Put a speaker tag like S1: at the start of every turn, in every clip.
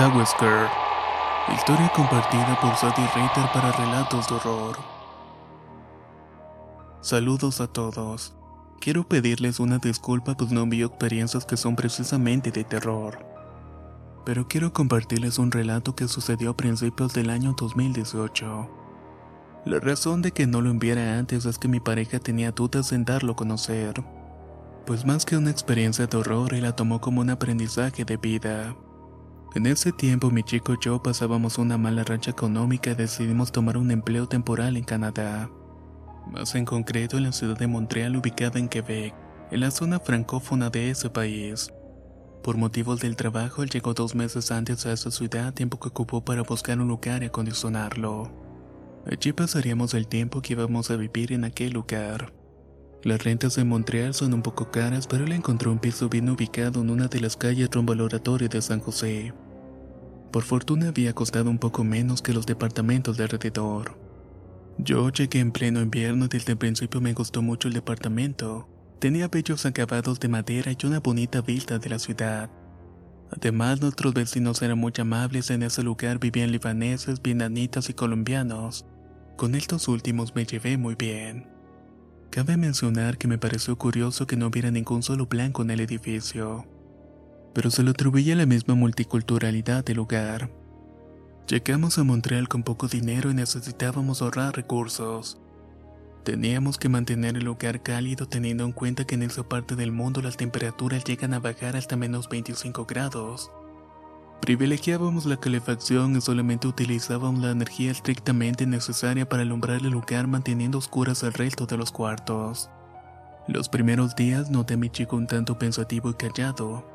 S1: Tawisker. Historia compartida por Sadie Ritter para relatos de horror. Saludos a todos. Quiero pedirles una disculpa pues no vi experiencias que son precisamente de terror. Pero quiero compartirles un relato que sucedió a principios del año 2018. La razón de que no lo enviara antes es que mi pareja tenía dudas en darlo a conocer. Pues más que una experiencia de horror, él la tomó como un aprendizaje de vida. En ese tiempo mi chico y yo pasábamos una mala racha económica y decidimos tomar un empleo temporal en Canadá. Más en concreto en la ciudad de Montreal ubicada en Quebec, en la zona francófona de ese país. Por motivos del trabajo, él llegó dos meses antes a esa ciudad, tiempo que ocupó para buscar un lugar y acondicionarlo. Allí pasaríamos el tiempo que íbamos a vivir en aquel lugar. Las rentas de Montreal son un poco caras, pero él encontró un piso bien ubicado en una de las calles rumbo al de San José. Por fortuna había costado un poco menos que los departamentos de alrededor. Yo llegué en pleno invierno y desde el principio me gustó mucho el departamento. Tenía bellos acabados de madera y una bonita vista de la ciudad. Además, nuestros vecinos eran muy amables, en ese lugar vivían libaneses, vietnamitas y colombianos. Con estos últimos me llevé muy bien. Cabe mencionar que me pareció curioso que no hubiera ningún solo blanco en el edificio, pero se lo atribuía a la misma multiculturalidad del lugar. Llegamos a Montreal con poco dinero y necesitábamos ahorrar recursos. Teníamos que mantener el lugar cálido teniendo en cuenta que en esa parte del mundo las temperaturas llegan a bajar hasta menos 25 grados. Privilegiábamos la calefacción y solamente utilizábamos la energía estrictamente necesaria para alumbrar el lugar manteniendo oscuras el resto de los cuartos. Los primeros días noté a mi chico un tanto pensativo y callado.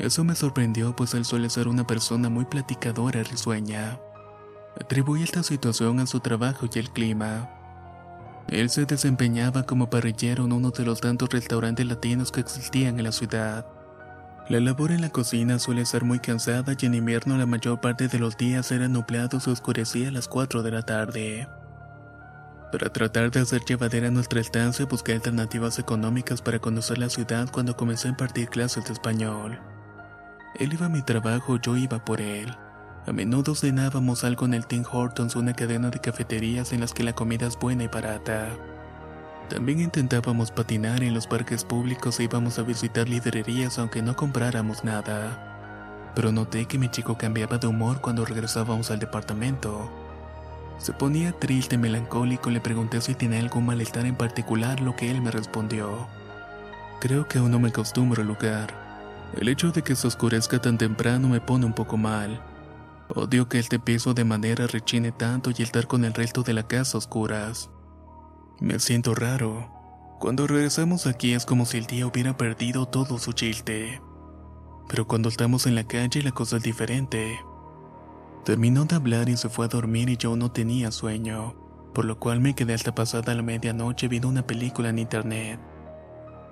S1: Eso me sorprendió pues él suele ser una persona muy platicadora y risueña. Atribuí esta situación a su trabajo y el clima. Él se desempeñaba como parrillero en uno de los tantos restaurantes latinos que existían en la ciudad. La labor en la cocina suele ser muy cansada y en invierno la mayor parte de los días era nublado y oscurecía a las 4 de la tarde. Para tratar de hacer llevadera nuestra estancia busqué alternativas económicas para conocer la ciudad cuando comencé a impartir clases de español. Él iba a mi trabajo, yo iba por él. A menudo cenábamos algo en el Tim Hortons, una cadena de cafeterías en las que la comida es buena y barata. También intentábamos patinar en los parques públicos e íbamos a visitar librerías aunque no compráramos nada. Pero noté que mi chico cambiaba de humor cuando regresábamos al departamento. Se ponía triste y melancólico le pregunté si tenía algún malestar en particular, lo que él me respondió. Creo que aún no me acostumbro al lugar. El hecho de que se oscurezca tan temprano me pone un poco mal. Odio que este piso de madera rechine tanto y estar con el resto de la casa a oscuras. Me siento raro. Cuando regresamos aquí es como si el día hubiera perdido todo su chiste. Pero cuando estamos en la calle la cosa es diferente. Terminó de hablar y se fue a dormir y yo no tenía sueño, por lo cual me quedé hasta pasada la medianoche viendo una película en internet.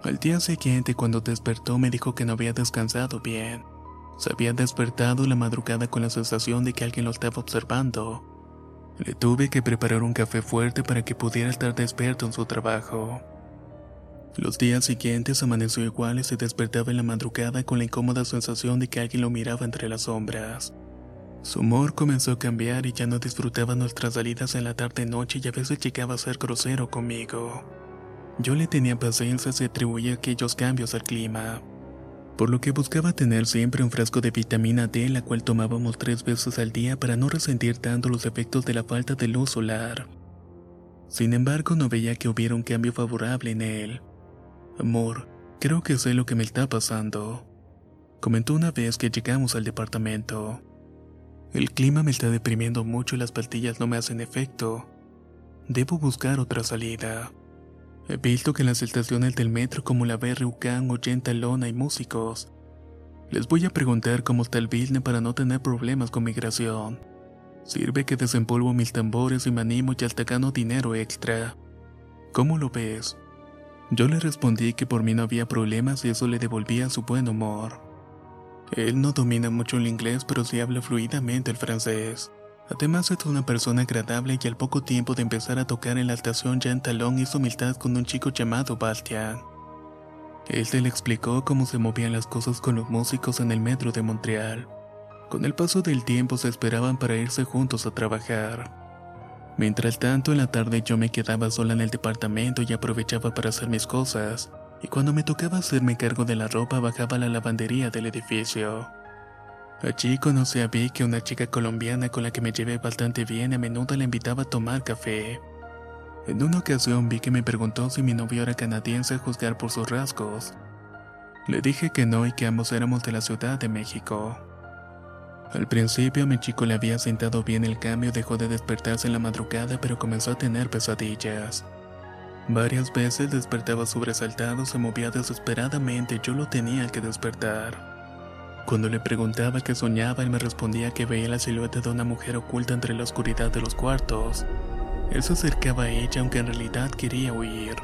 S1: Al día siguiente cuando despertó me dijo que no había descansado bien. Se había despertado la madrugada con la sensación de que alguien lo estaba observando. Le tuve que preparar un café fuerte para que pudiera estar despierto en su trabajo. Los días siguientes amaneció igual y se despertaba en la madrugada con la incómoda sensación de que alguien lo miraba entre las sombras. Su humor comenzó a cambiar y ya no disfrutaba nuestras salidas en la tarde-noche y a veces llegaba a ser grosero conmigo. Yo le tenía paciencia y atribuía aquellos cambios al clima. Por lo que buscaba tener siempre un frasco de vitamina D, la cual tomábamos tres veces al día para no resentir tanto los efectos de la falta de luz solar. Sin embargo, no veía que hubiera un cambio favorable en él. Amor, creo que sé lo que me está pasando. Comentó una vez que llegamos al departamento. El clima me está deprimiendo mucho y las pastillas no me hacen efecto. Debo buscar otra salida. He visto que en las estaciones del metro como la BRUCAN o Lona hay músicos. Les voy a preguntar cómo está el business para no tener problemas con migración. Sirve que desempolvo mis tambores y me animo y hasta gano dinero extra. ¿Cómo lo ves? Yo le respondí que por mí no había problemas y eso le devolvía su buen humor. Él no domina mucho el inglés, pero sí habla fluidamente el francés. Además es una persona agradable y al poco tiempo de empezar a tocar en la estación ya en talón hizo humildad con un chico llamado Bastian. Se le explicó cómo se movían las cosas con los músicos en el metro de Montreal. Con el paso del tiempo se esperaban para irse juntos a trabajar. Mientras tanto, en la tarde yo me quedaba sola en el departamento y aprovechaba para hacer mis cosas, y cuando me tocaba hacerme cargo de la ropa bajaba a la lavandería del edificio. Allí conocí a Vicky, una chica colombiana con la que me llevé bastante bien y a menudo la invitaba a tomar café. En una ocasión vi que me preguntó si mi novio era canadiense a juzgar por sus rasgos. Le dije que no y que ambos éramos de la Ciudad de México. Al principio mi chico le había sentado bien el cambio, dejó de despertarse en la madrugada pero comenzó a tener pesadillas. Varias veces despertaba sobresaltado, se movía desesperadamente yo lo tenía que despertar. Cuando le preguntaba qué soñaba, él me respondía que veía la silueta de una mujer oculta entre la oscuridad de los cuartos. Él se acercaba a ella aunque en realidad quería huir.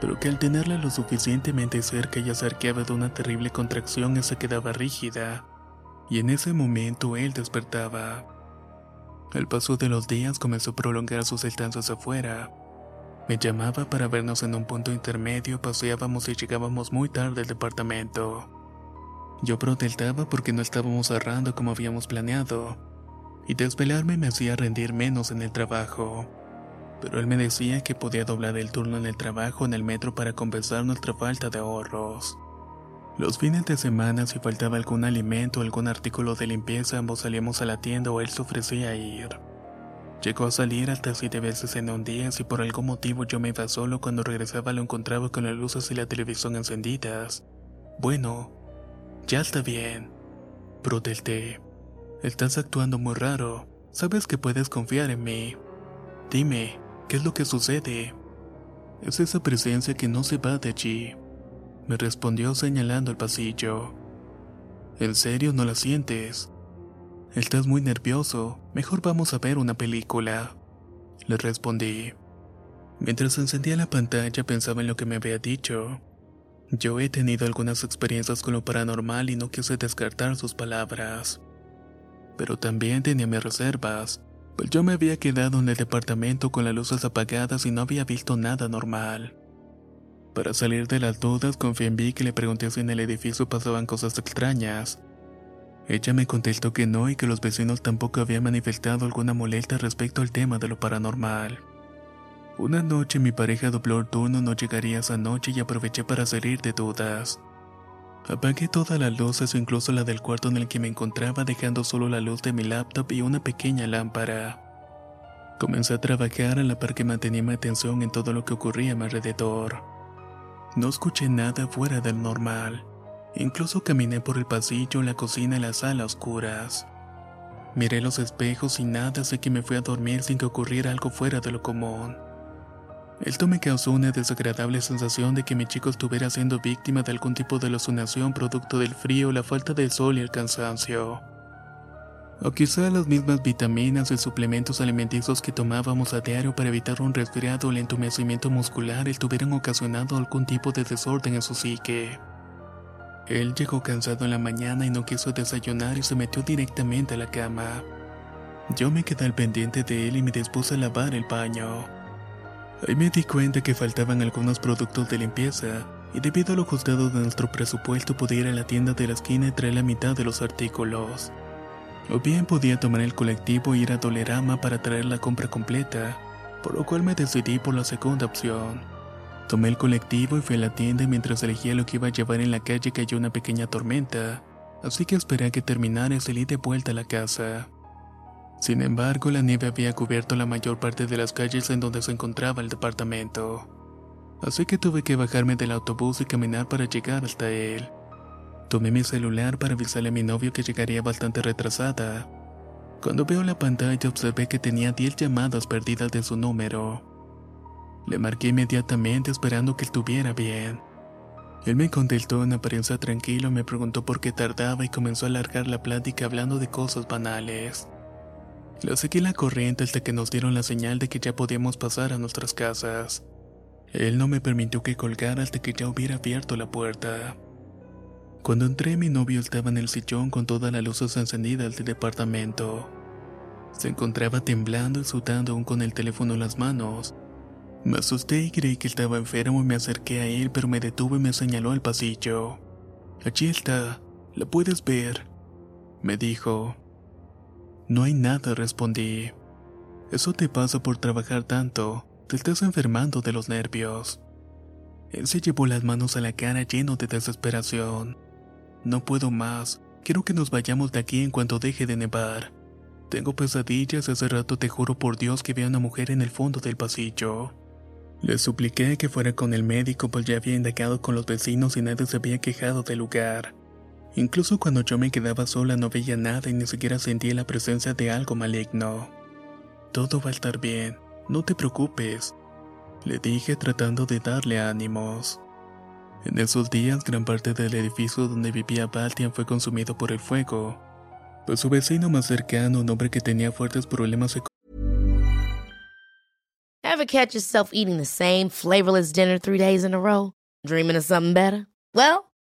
S1: Pero que al tenerla lo suficientemente cerca ella se arqueaba de una terrible contracción y se quedaba rígida. Y en ese momento él despertaba. El paso de los días comenzó a prolongar sus estancias afuera. Me llamaba para vernos en un punto intermedio, paseábamos y llegábamos muy tarde al departamento. Yo protestaba porque no estábamos cerrando como habíamos planeado, y desvelarme me hacía rendir menos en el trabajo. Pero él me decía que podía doblar el turno en el trabajo en el metro para compensar nuestra falta de ahorros. Los fines de semana, si faltaba algún alimento o algún artículo de limpieza, ambos salíamos a la tienda o él se ofrecía a ir. Llegó a salir hasta siete veces en un día si por algún motivo yo me iba solo cuando regresaba lo encontraba con las luces y la televisión encendidas. Bueno, ya está bien. Protesté. Estás actuando muy raro. Sabes que puedes confiar en mí. Dime, ¿qué es lo que sucede? Es esa presencia que no se va de allí. Me respondió señalando el pasillo. ¿En serio no la sientes? Estás muy nervioso. Mejor vamos a ver una película. Le respondí. Mientras encendía la pantalla pensaba en lo que me había dicho. Yo he tenido algunas experiencias con lo paranormal y no quise descartar sus palabras. Pero también tenía mis reservas, pues yo me había quedado en el departamento con las luces apagadas y no había visto nada normal. Para salir de las dudas, confié en Vicky y le pregunté si en el edificio pasaban cosas extrañas. Ella me contestó que no y que los vecinos tampoco habían manifestado alguna molestia respecto al tema de lo paranormal. Una noche mi pareja dobló turno, no llegaría esa noche y aproveché para salir de dudas. Apagué todas las luces, incluso la del cuarto en el que me encontraba, dejando solo la luz de mi laptop y una pequeña lámpara. Comencé a trabajar a la par que mantenía mi atención en todo lo que ocurría a mi alrededor. No escuché nada fuera del normal. Incluso caminé por el pasillo, la cocina y la sala oscuras. Miré los espejos y nada, sé que me fui a dormir sin que ocurriera algo fuera de lo común. Esto me causó una desagradable sensación de que mi chico estuviera siendo víctima de algún tipo de alucinación producto del frío, la falta de sol y el cansancio. O quizá las mismas vitaminas y suplementos alimenticios que tomábamos a diario para evitar un resfriado o el entumecimiento muscular estuvieran ocasionando algún tipo de desorden en su psique. Él llegó cansado en la mañana y no quiso desayunar y se metió directamente a la cama. Yo me quedé al pendiente de él y me dispuse a lavar el baño. Ahí me di cuenta que faltaban algunos productos de limpieza, y debido a lo ajustado de nuestro presupuesto podía ir a la tienda de la esquina y traer la mitad de los artículos. O bien podía tomar el colectivo e ir a Dolerama para traer la compra completa, por lo cual me decidí por la segunda opción. Tomé el colectivo y fui a la tienda mientras elegía lo que iba a llevar en la calle cayó una pequeña tormenta, así que esperé a que terminara y salí de vuelta a la casa. Sin embargo, la nieve había cubierto la mayor parte de las calles en donde se encontraba el departamento. Así que tuve que bajarme del autobús y caminar para llegar hasta él. Tomé mi celular para avisarle a mi novio que llegaría bastante retrasada. Cuando veo la pantalla observé que tenía 10 llamadas perdidas de su número. Le marqué inmediatamente esperando que estuviera bien. Él me contestó en apariencia tranquilo, me preguntó por qué tardaba y comenzó a alargar la plática hablando de cosas banales. Lo seguí la corriente hasta que nos dieron la señal de que ya podíamos pasar a nuestras casas. Él no me permitió que colgara hasta que ya hubiera abierto la puerta. Cuando entré mi novio estaba en el sillón con todas las luces encendidas del departamento. Se encontraba temblando y sudando aún con el teléfono en las manos. Me asusté y creí que estaba enfermo y me acerqué a él pero me detuvo y me señaló al pasillo. Allí está, la puedes ver, me dijo. No hay nada, respondí. Eso te pasa por trabajar tanto. Te estás enfermando de los nervios. Él se llevó las manos a la cara lleno de desesperación. No puedo más. Quiero que nos vayamos de aquí en cuanto deje de nevar. Tengo pesadillas, hace rato te juro por Dios que vi a una mujer en el fondo del pasillo. Le supliqué que fuera con el médico pues ya había indagado con los vecinos y nadie se había quejado del lugar. Incluso cuando yo me quedaba sola no veía nada y ni siquiera sentía la presencia de algo maligno. Todo va a estar bien. No te preocupes, le dije tratando de darle ánimos. En esos días gran parte del edificio donde vivía Baltian fue consumido por el fuego, pues su vecino más cercano, un hombre que tenía fuertes problemas
S2: Ever catch yourself eating the same flavorless dinner three days in a row? Dreaming of something better? Well,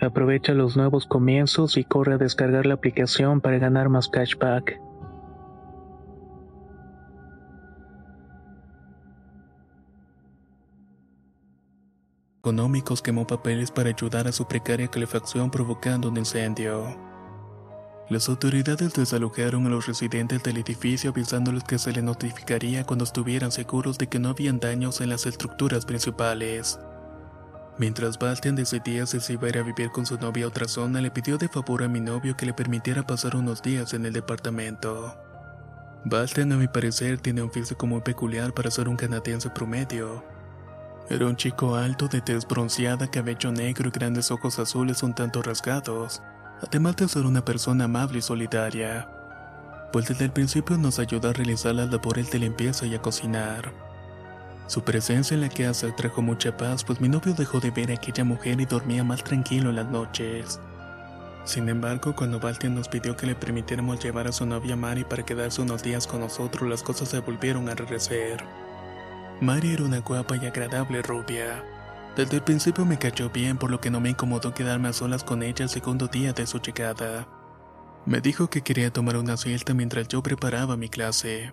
S3: Aprovecha los nuevos comienzos y corre a descargar la aplicación para ganar más cashback.
S1: Económicos quemó papeles para ayudar a su precaria calefacción provocando un incendio. Las autoridades desalojaron a los residentes del edificio avisándoles que se les notificaría cuando estuvieran seguros de que no habían daños en las estructuras principales. Mientras Bastian decidía si se iba a ir a vivir con su novia a otra zona, le pidió de favor a mi novio que le permitiera pasar unos días en el departamento. Bastian, a mi parecer, tiene un físico muy peculiar para ser un canadiense promedio. Era un chico alto, de tez bronceada, cabello negro y grandes ojos azules un tanto rasgados además de ser una persona amable y solidaria, pues desde el principio nos ayudó a realizar las labores de limpieza y a cocinar. Su presencia en la casa trajo mucha paz, pues mi novio dejó de ver a aquella mujer y dormía más tranquilo en las noches. Sin embargo, cuando Bastian nos pidió que le permitiéramos llevar a su novia Mari para quedarse unos días con nosotros, las cosas se volvieron a regresar. Mari era una guapa y agradable rubia, desde el principio me cayó bien, por lo que no me incomodó quedarme a solas con ella el segundo día de su llegada. Me dijo que quería tomar una siesta mientras yo preparaba mi clase.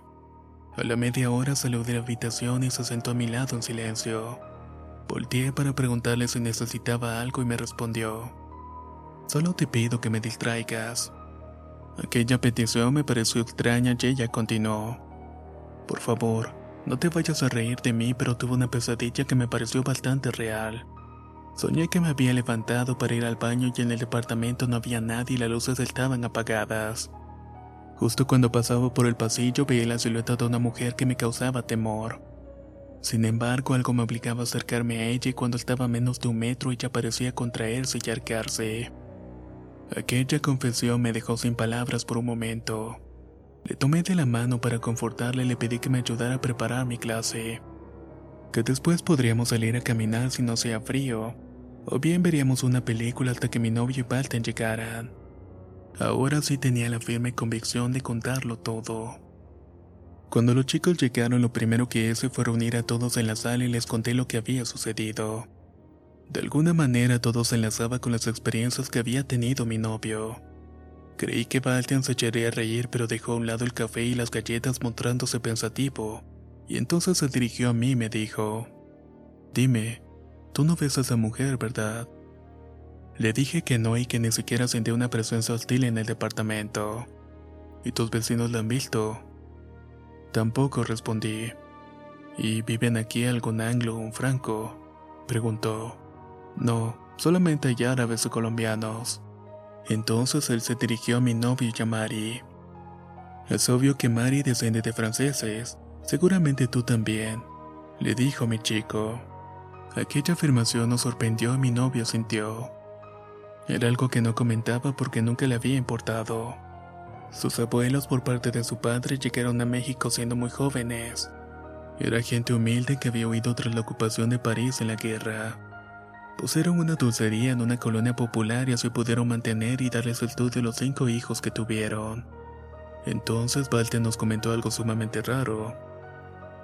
S1: A la media hora salió de la habitación y se sentó a mi lado en silencio. Volteé para preguntarle si necesitaba algo y me respondió. Solo te pido que me distraigas. Aquella petición me pareció extraña y ella continuó. Por favor, no te vayas a reír de mí, pero tuve una pesadilla que me pareció bastante real. Soñé que me había levantado para ir al baño y en el departamento no había nadie y las luces estaban apagadas. Justo cuando pasaba por el pasillo veía la silueta de una mujer que me causaba temor. Sin embargo, algo me obligaba a acercarme a ella y cuando estaba a menos de un metro ella parecía contraerse y arquearse. Aquella confesión me dejó sin palabras por un momento. Le tomé de la mano para confortarle y le pedí que me ayudara a preparar mi clase. Que después podríamos salir a caminar si no hacía frío, o bien veríamos una película hasta que mi novio y Balten llegaran. Ahora sí tenía la firme convicción de contarlo todo. Cuando los chicos llegaron, lo primero que hice fue reunir a todos en la sala y les conté lo que había sucedido. De alguna manera todo se enlazaba con las experiencias que había tenido mi novio. Creí que Baltian se echaría a reír, pero dejó a un lado el café y las galletas mostrándose pensativo, y entonces se dirigió a mí y me dijo, Dime, tú no ves a esa mujer, ¿verdad? Le dije que no y que ni siquiera sentí una presencia hostil en el departamento. ¿Y tus vecinos la han visto? Tampoco respondí. ¿Y viven aquí algún anglo o un franco? Preguntó. No, solamente hay árabes o colombianos. Entonces él se dirigió a mi novio y a Mari. Es obvio que Mari desciende de franceses, seguramente tú también, le dijo mi chico. Aquella afirmación nos sorprendió y mi novio sintió. Era algo que no comentaba porque nunca le había importado. Sus abuelos por parte de su padre llegaron a México siendo muy jóvenes. Era gente humilde que había huido tras la ocupación de París en la guerra. Pusieron una dulcería en una colonia popular y así pudieron mantener y darles el a los cinco hijos que tuvieron. Entonces Balte nos comentó algo sumamente raro.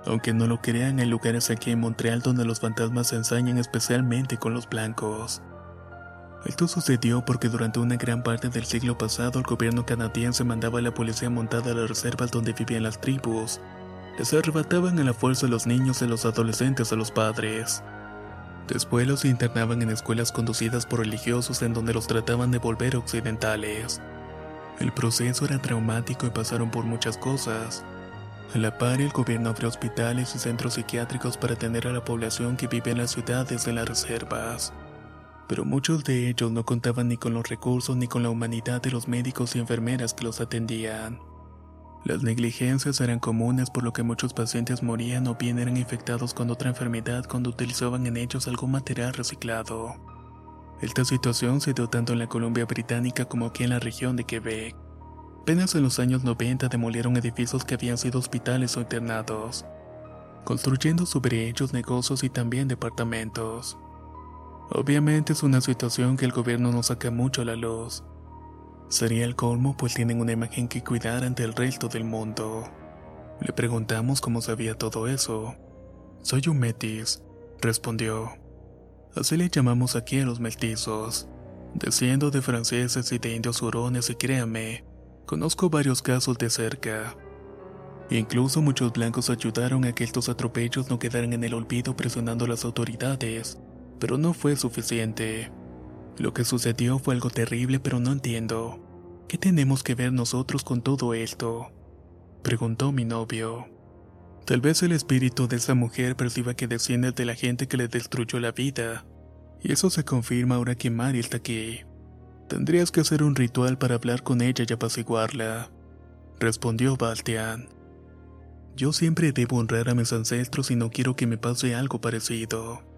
S1: Aunque no lo crean, hay lugares aquí en Montreal donde los fantasmas se ensañan especialmente con los blancos. Esto sucedió porque durante una gran parte del siglo pasado el gobierno canadiense mandaba a la policía montada a las reservas donde vivían las tribus. Les arrebataban a la fuerza a los niños y a los adolescentes a los padres. Después los internaban en escuelas conducidas por religiosos en donde los trataban de volver occidentales. El proceso era traumático y pasaron por muchas cosas. A la par, el gobierno abrió hospitales y centros psiquiátricos para atender a la población que vive en las ciudades de las reservas. Pero muchos de ellos no contaban ni con los recursos ni con la humanidad de los médicos y enfermeras que los atendían. Las negligencias eran comunes por lo que muchos pacientes morían o bien eran infectados con otra enfermedad cuando utilizaban en ellos algún material reciclado. Esta situación se dio tanto en la Columbia Británica como aquí en la región de Quebec. Apenas en los años 90 demolieron edificios que habían sido hospitales o internados, construyendo sobre ellos negocios y también departamentos. Obviamente es una situación que el gobierno no saca mucho a la luz, Sería el colmo pues tienen una imagen que cuidar ante el resto del mundo. Le preguntamos cómo sabía todo eso. Soy un metis, respondió. Así le llamamos aquí a los mestizos. Desciendo de franceses y de indios hurones y créame, conozco varios casos de cerca. Incluso muchos blancos ayudaron a que estos atropellos no quedaran en el olvido presionando a las autoridades, pero no fue suficiente. Lo que sucedió fue algo terrible, pero no entiendo. ¿Qué tenemos que ver nosotros con todo esto? Preguntó mi novio. Tal vez el espíritu de esa mujer perciba que desciende de la gente que le destruyó la vida. Y eso se confirma ahora que Mari está aquí. Tendrías que hacer un ritual para hablar con ella y apaciguarla. Respondió Bastian. Yo siempre debo honrar a mis ancestros y no quiero que me pase algo parecido.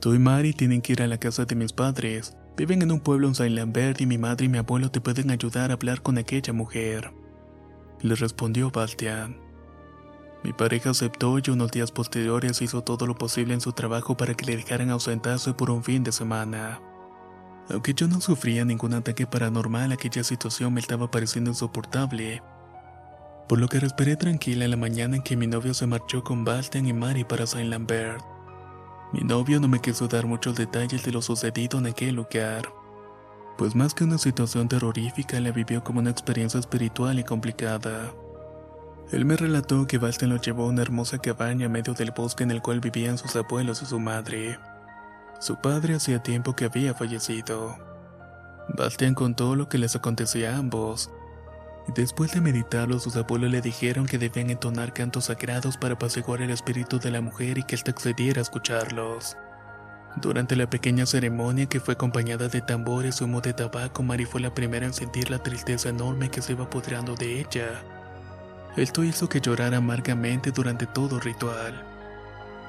S1: Tú y Mari tienen que ir a la casa de mis padres. Viven en un pueblo en Saint Lambert y mi madre y mi abuelo te pueden ayudar a hablar con aquella mujer. Le respondió Bastian. Mi pareja aceptó y unos días posteriores hizo todo lo posible en su trabajo para que le dejaran ausentarse por un fin de semana. Aunque yo no sufría ningún ataque paranormal, aquella situación me estaba pareciendo insoportable. Por lo que respiré tranquila la mañana en que mi novio se marchó con Bastian y Mari para Saint Lambert. Mi novio no me quiso dar muchos detalles de lo sucedido en aquel lugar, pues más que una situación terrorífica la vivió como una experiencia espiritual y complicada. Él me relató que Bastian lo llevó a una hermosa cabaña en medio del bosque en el cual vivían sus abuelos y su madre. Su padre hacía tiempo que había fallecido. Bastian contó lo que les acontecía a ambos. Después de meditarlo, sus abuelos le dijeron que debían entonar cantos sagrados para apaciguar el espíritu de la mujer y que ésta accediera a escucharlos. Durante la pequeña ceremonia que fue acompañada de tambores y humo de tabaco, Mari fue la primera en sentir la tristeza enorme que se iba apoderando de ella. Esto hizo que llorara amargamente durante todo el ritual.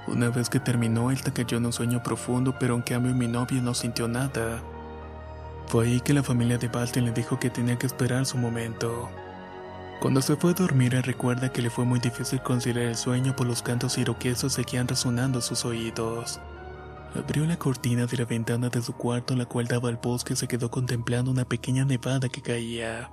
S1: Una vez que terminó, esta cayó en un sueño profundo, pero en cambio mi novio no sintió nada. Fue ahí que la familia de Bastian le dijo que tenía que esperar su momento. Cuando se fue a dormir, recuerda que le fue muy difícil conciliar el sueño por los cantos iroquesos seguían resonando en sus oídos. Abrió la cortina de la ventana de su cuarto, la cual daba al bosque, y se quedó contemplando una pequeña nevada que caía.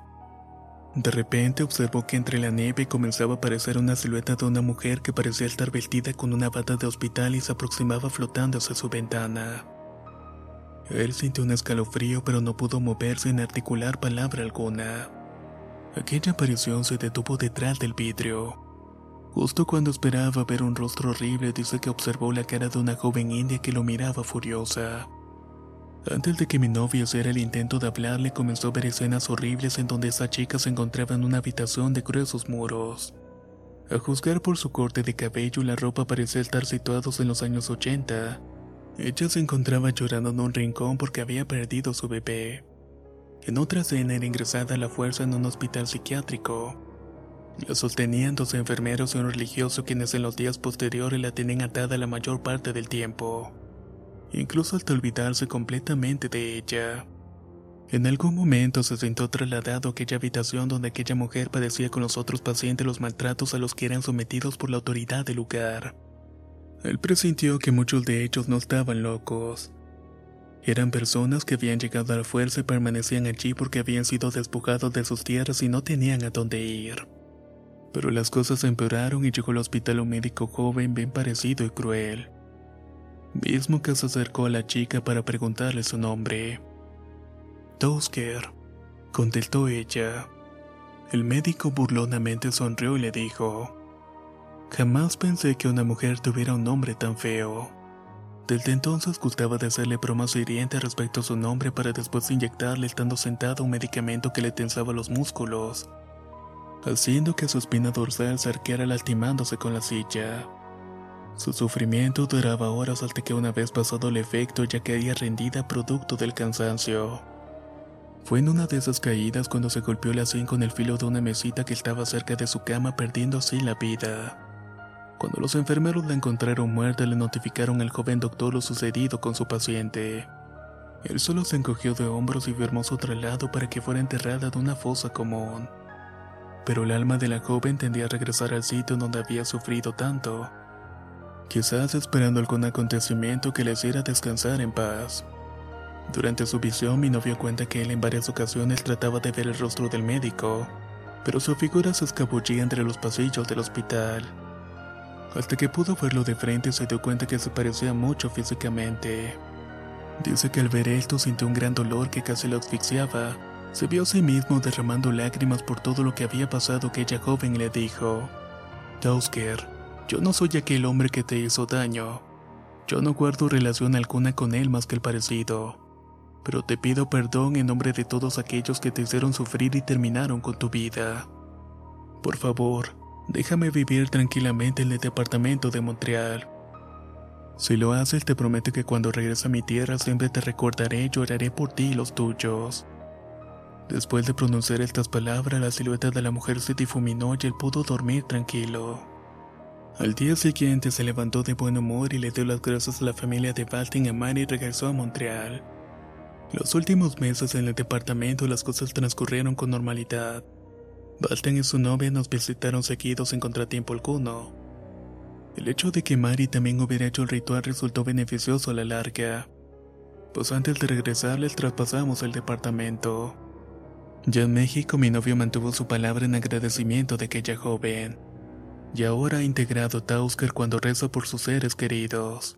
S1: De repente observó que entre la nieve comenzaba a aparecer una silueta de una mujer que parecía estar vestida con una bata de hospital y se aproximaba flotando hacia su ventana. Él sintió un escalofrío pero no pudo moverse ni articular palabra alguna. Aquella aparición se detuvo detrás del vidrio. Justo cuando esperaba ver un rostro horrible, dice que observó la cara de una joven india que lo miraba furiosa. Antes de que mi novio hiciera el intento de hablarle, comenzó a ver escenas horribles en donde esa chica se encontraba en una habitación de gruesos muros. A juzgar por su corte de cabello la ropa parecía estar situados en los años 80. Ella se encontraba llorando en un rincón porque había perdido su bebé. En otra escena era ingresada a la fuerza en un hospital psiquiátrico. La sostenían dos enfermeros y un religioso quienes en los días posteriores la tenían atada la mayor parte del tiempo incluso hasta olvidarse completamente de ella. En algún momento se sintió trasladado a aquella habitación donde aquella mujer padecía con los otros pacientes los maltratos a los que eran sometidos por la autoridad del lugar. Él presintió que muchos de ellos no estaban locos. Eran personas que habían llegado a la fuerza y permanecían allí porque habían sido despojados de sus tierras y no tenían a dónde ir. Pero las cosas empeoraron y llegó al hospital un médico joven bien parecido y cruel mismo que se acercó a la chica para preguntarle su nombre. Tosker, contestó ella. El médico burlonamente sonrió y le dijo, Jamás pensé que una mujer tuviera un nombre tan feo. Desde entonces gustaba de hacerle bromas hirientes respecto a su nombre para después inyectarle estando sentado un medicamento que le tensaba los músculos, haciendo que su espina dorsal se arqueara lastimándose con la silla. Su sufrimiento duraba horas hasta que una vez pasado el efecto ya caía rendida producto del cansancio. Fue en una de esas caídas cuando se golpeó la sien con el filo de una mesita que estaba cerca de su cama perdiendo así la vida. Cuando los enfermeros la encontraron muerta le notificaron al joven doctor lo sucedido con su paciente. Él solo se encogió de hombros y firmó su traslado para que fuera enterrada de una fosa común. Pero el alma de la joven tendía a regresar al sitio donde había sufrido tanto quizás esperando algún acontecimiento que le hiciera descansar en paz. Durante su visión, mi novio cuenta que él en varias ocasiones trataba de ver el rostro del médico, pero su figura se escabullía entre los pasillos del hospital. Hasta que pudo verlo de frente se dio cuenta que se parecía mucho físicamente. Dice que al ver esto sintió un gran dolor que casi lo asfixiaba. Se vio a sí mismo derramando lágrimas por todo lo que había pasado que ella joven le dijo. Tausker, yo no soy aquel hombre que te hizo daño. Yo no guardo relación alguna con él más que el parecido. Pero te pido perdón en nombre de todos aquellos que te hicieron sufrir y terminaron con tu vida. Por favor, déjame vivir tranquilamente en el departamento de Montreal. Si lo haces, te prometo que cuando regrese a mi tierra siempre te recordaré y lloraré por ti y los tuyos. Después de pronunciar estas palabras, la silueta de la mujer se difuminó y él pudo dormir tranquilo. Al día siguiente se levantó de buen humor y le dio las gracias a la familia de Baltin y a Mari y regresó a Montreal. Los últimos meses en el departamento las cosas transcurrieron con normalidad. Baltin y su novia nos visitaron seguidos sin contratiempo alguno. El hecho de que Mari también hubiera hecho el ritual resultó beneficioso a la larga, pues antes de regresar les traspasamos el departamento. Ya en México mi novio mantuvo su palabra en agradecimiento de aquella joven, y ahora ha integrado Tausker cuando reza por sus seres queridos.